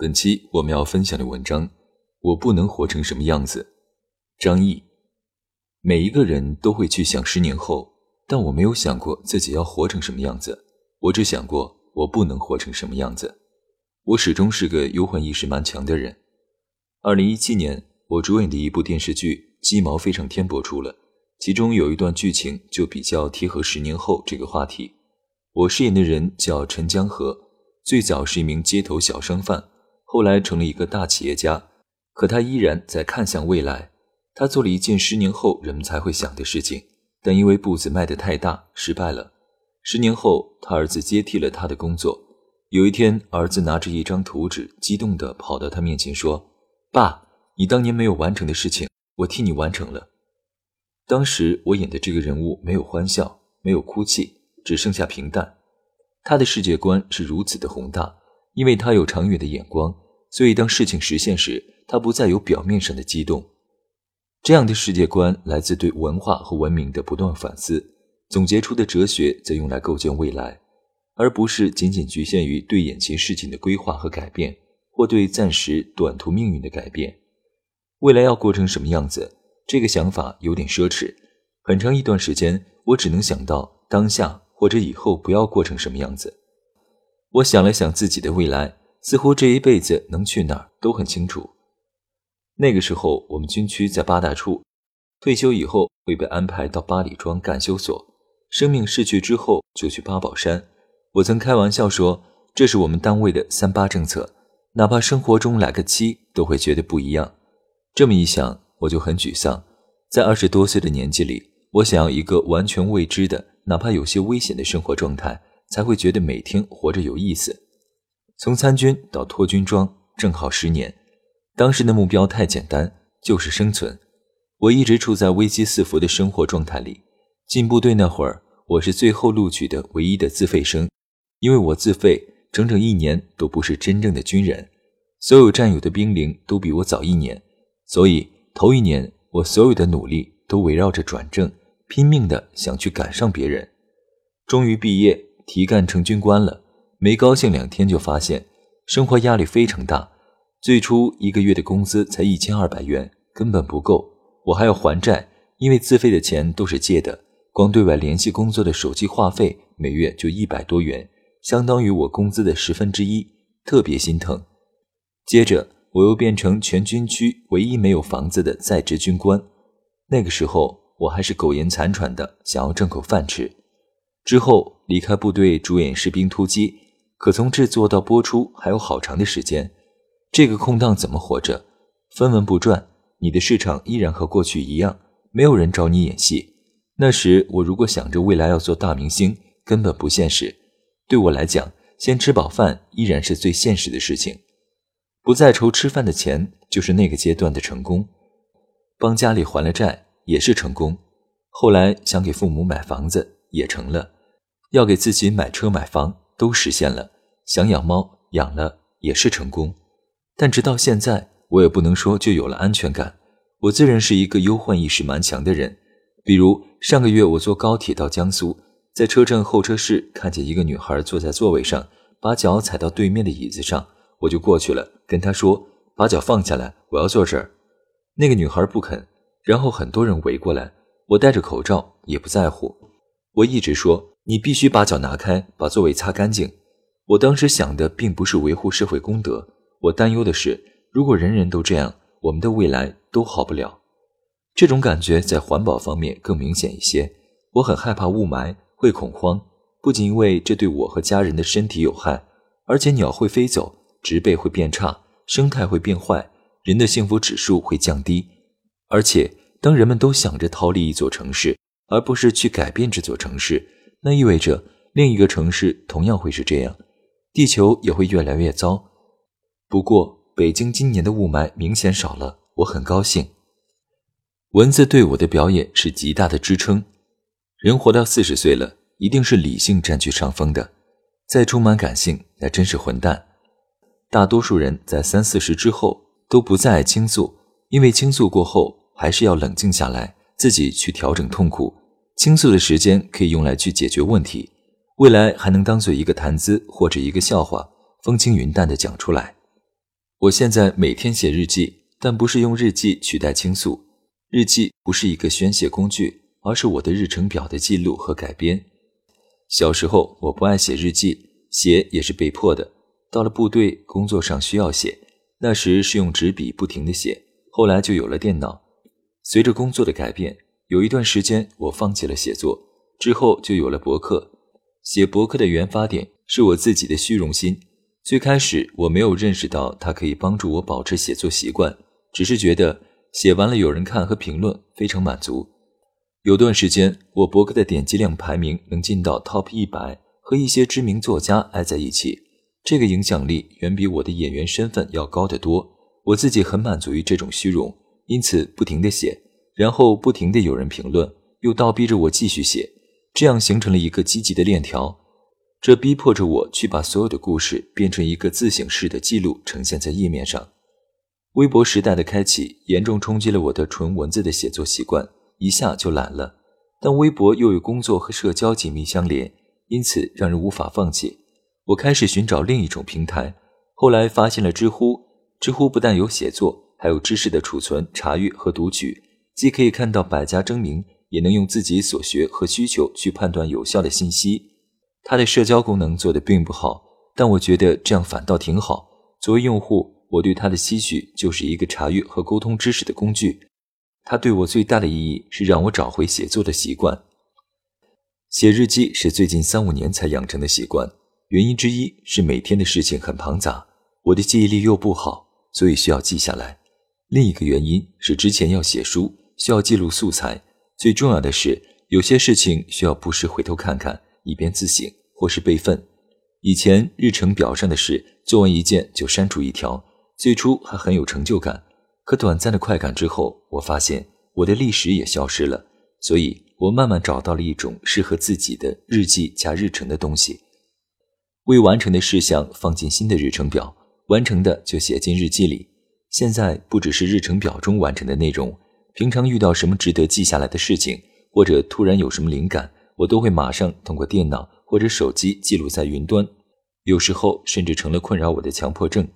本期我们要分享的文章，我不能活成什么样子。张毅，每一个人都会去想十年后，但我没有想过自己要活成什么样子。我只想过我不能活成什么样子。我始终是个忧患意识蛮强的人。二零一七年，我主演的一部电视剧《鸡毛飞上天》播出了，其中有一段剧情就比较贴合十年后这个话题。我饰演的人叫陈江河，最早是一名街头小商贩。后来成了一个大企业家，可他依然在看向未来。他做了一件十年后人们才会想的事情，但因为步子迈得太大，失败了。十年后，他儿子接替了他的工作。有一天，儿子拿着一张图纸，激动地跑到他面前说：“爸，你当年没有完成的事情，我替你完成了。”当时我演的这个人物没有欢笑，没有哭泣，只剩下平淡。他的世界观是如此的宏大。因为他有长远的眼光，所以当事情实现时，他不再有表面上的激动。这样的世界观来自对文化和文明的不断反思，总结出的哲学则用来构建未来，而不是仅仅局限于对眼前事情的规划和改变，或对暂时短途命运的改变。未来要过成什么样子，这个想法有点奢侈。很长一段时间，我只能想到当下或者以后不要过成什么样子。我想了想自己的未来，似乎这一辈子能去哪儿都很清楚。那个时候，我们军区在八大处，退休以后会被安排到八里庄干休所，生命逝去之后就去八宝山。我曾开玩笑说，这是我们单位的三八政策，哪怕生活中来个七，都会觉得不一样。这么一想，我就很沮丧。在二十多岁的年纪里，我想要一个完全未知的，哪怕有些危险的生活状态。才会觉得每天活着有意思。从参军到脱军装，正好十年。当时的目标太简单，就是生存。我一直处在危机四伏的生活状态里。进部队那会儿，我是最后录取的唯一的自费生，因为我自费整整一年都不是真正的军人。所有战友的兵龄都比我早一年，所以头一年我所有的努力都围绕着转正，拼命的想去赶上别人。终于毕业。提干成军官了，没高兴两天就发现生活压力非常大。最初一个月的工资才一千二百元，根本不够，我还要还债，因为自费的钱都是借的。光对外联系工作的手机话费每月就一百多元，相当于我工资的十分之一，特别心疼。接着我又变成全军区唯一没有房子的在职军官，那个时候我还是苟延残喘的，想要挣口饭吃。之后离开部队，主演《士兵突击》，可从制作到播出还有好长的时间。这个空档怎么活着？分文不赚，你的市场依然和过去一样，没有人找你演戏。那时我如果想着未来要做大明星，根本不现实。对我来讲，先吃饱饭依然是最现实的事情。不再愁吃饭的钱，就是那个阶段的成功。帮家里还了债，也是成功。后来想给父母买房子。也成了，要给自己买车买房都实现了，想养猫养了也是成功，但直到现在，我也不能说就有了安全感。我自认是一个忧患意识蛮强的人，比如上个月我坐高铁到江苏，在车站候车室看见一个女孩坐在座位上，把脚踩到对面的椅子上，我就过去了，跟她说：“把脚放下来，我要坐这儿。”那个女孩不肯，然后很多人围过来，我戴着口罩也不在乎。我一直说，你必须把脚拿开，把座位擦干净。我当时想的并不是维护社会公德，我担忧的是，如果人人都这样，我们的未来都好不了。这种感觉在环保方面更明显一些。我很害怕雾霾，会恐慌，不仅因为这对我和家人的身体有害，而且鸟会飞走，植被会变差，生态会变坏，人的幸福指数会降低。而且，当人们都想着逃离一座城市，而不是去改变这座城市，那意味着另一个城市同样会是这样，地球也会越来越糟。不过，北京今年的雾霾明显少了，我很高兴。文字对我的表演是极大的支撑。人活到四十岁了，一定是理性占据上风的，再充满感性，那真是混蛋。大多数人在三四十之后都不再爱倾诉，因为倾诉过后还是要冷静下来，自己去调整痛苦。倾诉的时间可以用来去解决问题，未来还能当做一个谈资或者一个笑话，风轻云淡的讲出来。我现在每天写日记，但不是用日记取代倾诉。日记不是一个宣泄工具，而是我的日程表的记录和改编。小时候我不爱写日记，写也是被迫的。到了部队工作上需要写，那时是用纸笔不停的写。后来就有了电脑。随着工作的改变，有一段时间我放弃了写作，之后就有了博客。写博客的原发点是我自己的虚荣心。最开始我没有认识到它可以帮助我保持写作习惯，只是觉得。写完了有人看和评论，非常满足。有段时间，我博客的点击量排名能进到 top 一百，和一些知名作家挨在一起，这个影响力远比我的演员身份要高得多。我自己很满足于这种虚荣，因此不停地写，然后不停地有人评论，又倒逼着我继续写，这样形成了一个积极的链条。这逼迫着我去把所有的故事变成一个自省式的记录，呈现在页面上。微博时代的开启严重冲击了我的纯文字的写作习惯，一下就懒了。但微博又与工作和社交紧密相连，因此让人无法放弃。我开始寻找另一种平台，后来发现了知乎。知乎不但有写作，还有知识的储存、查阅和读取，既可以看到百家争鸣，也能用自己所学和需求去判断有效的信息。它的社交功能做得并不好，但我觉得这样反倒挺好。作为用户。我对它的期许就是一个查阅和沟通知识的工具。它对我最大的意义是让我找回写作的习惯。写日记是最近三五年才养成的习惯，原因之一是每天的事情很庞杂，我的记忆力又不好，所以需要记下来。另一个原因是之前要写书，需要记录素材。最重要的是，有些事情需要不时回头看看，以便自省或是备份。以前日程表上的事，做完一件就删除一条。最初还很有成就感，可短暂的快感之后，我发现我的历史也消失了。所以，我慢慢找到了一种适合自己的日记加日程的东西。未完成的事项放进新的日程表，完成的就写进日记里。现在不只是日程表中完成的内容，平常遇到什么值得记下来的事情，或者突然有什么灵感，我都会马上通过电脑或者手机记录在云端。有时候甚至成了困扰我的强迫症。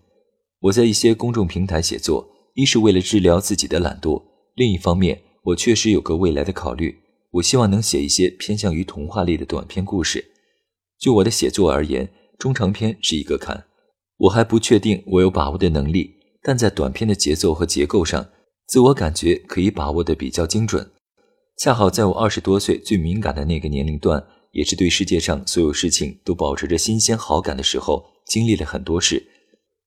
我在一些公众平台写作，一是为了治疗自己的懒惰，另一方面，我确实有个未来的考虑。我希望能写一些偏向于童话类的短篇故事。就我的写作而言，中长篇是一个坎，我还不确定我有把握的能力。但在短篇的节奏和结构上，自我感觉可以把握的比较精准。恰好在我二十多岁最敏感的那个年龄段，也是对世界上所有事情都保持着新鲜好感的时候，经历了很多事。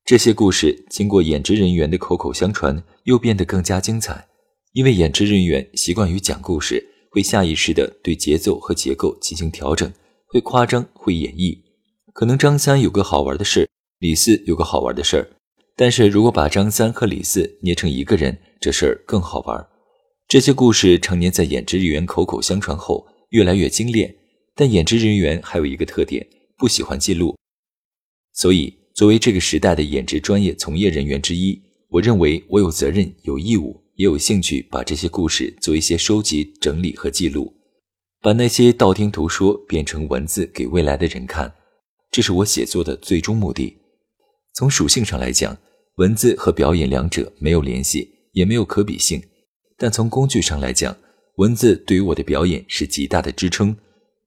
这些故事经过演职人员的口口相传，又变得更加精彩。因为演职人员习惯于讲故事，会下意识地对节奏和结构进行调整，会夸张，会演绎。可能张三有个好玩的事，李四有个好玩的事儿，但是如果把张三和李四捏成一个人，这事儿更好玩。这些故事常年在演职人员口口相传后，越来越精炼。但演职人员还有一个特点，不喜欢记录，所以。作为这个时代的演职专业从业人员之一，我认为我有责任、有义务，也有兴趣把这些故事做一些收集、整理和记录，把那些道听途说变成文字给未来的人看。这是我写作的最终目的。从属性上来讲，文字和表演两者没有联系，也没有可比性；但从工具上来讲，文字对于我的表演是极大的支撑。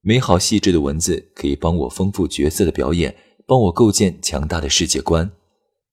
美好细致的文字可以帮我丰富角色的表演。帮我构建强大的世界观。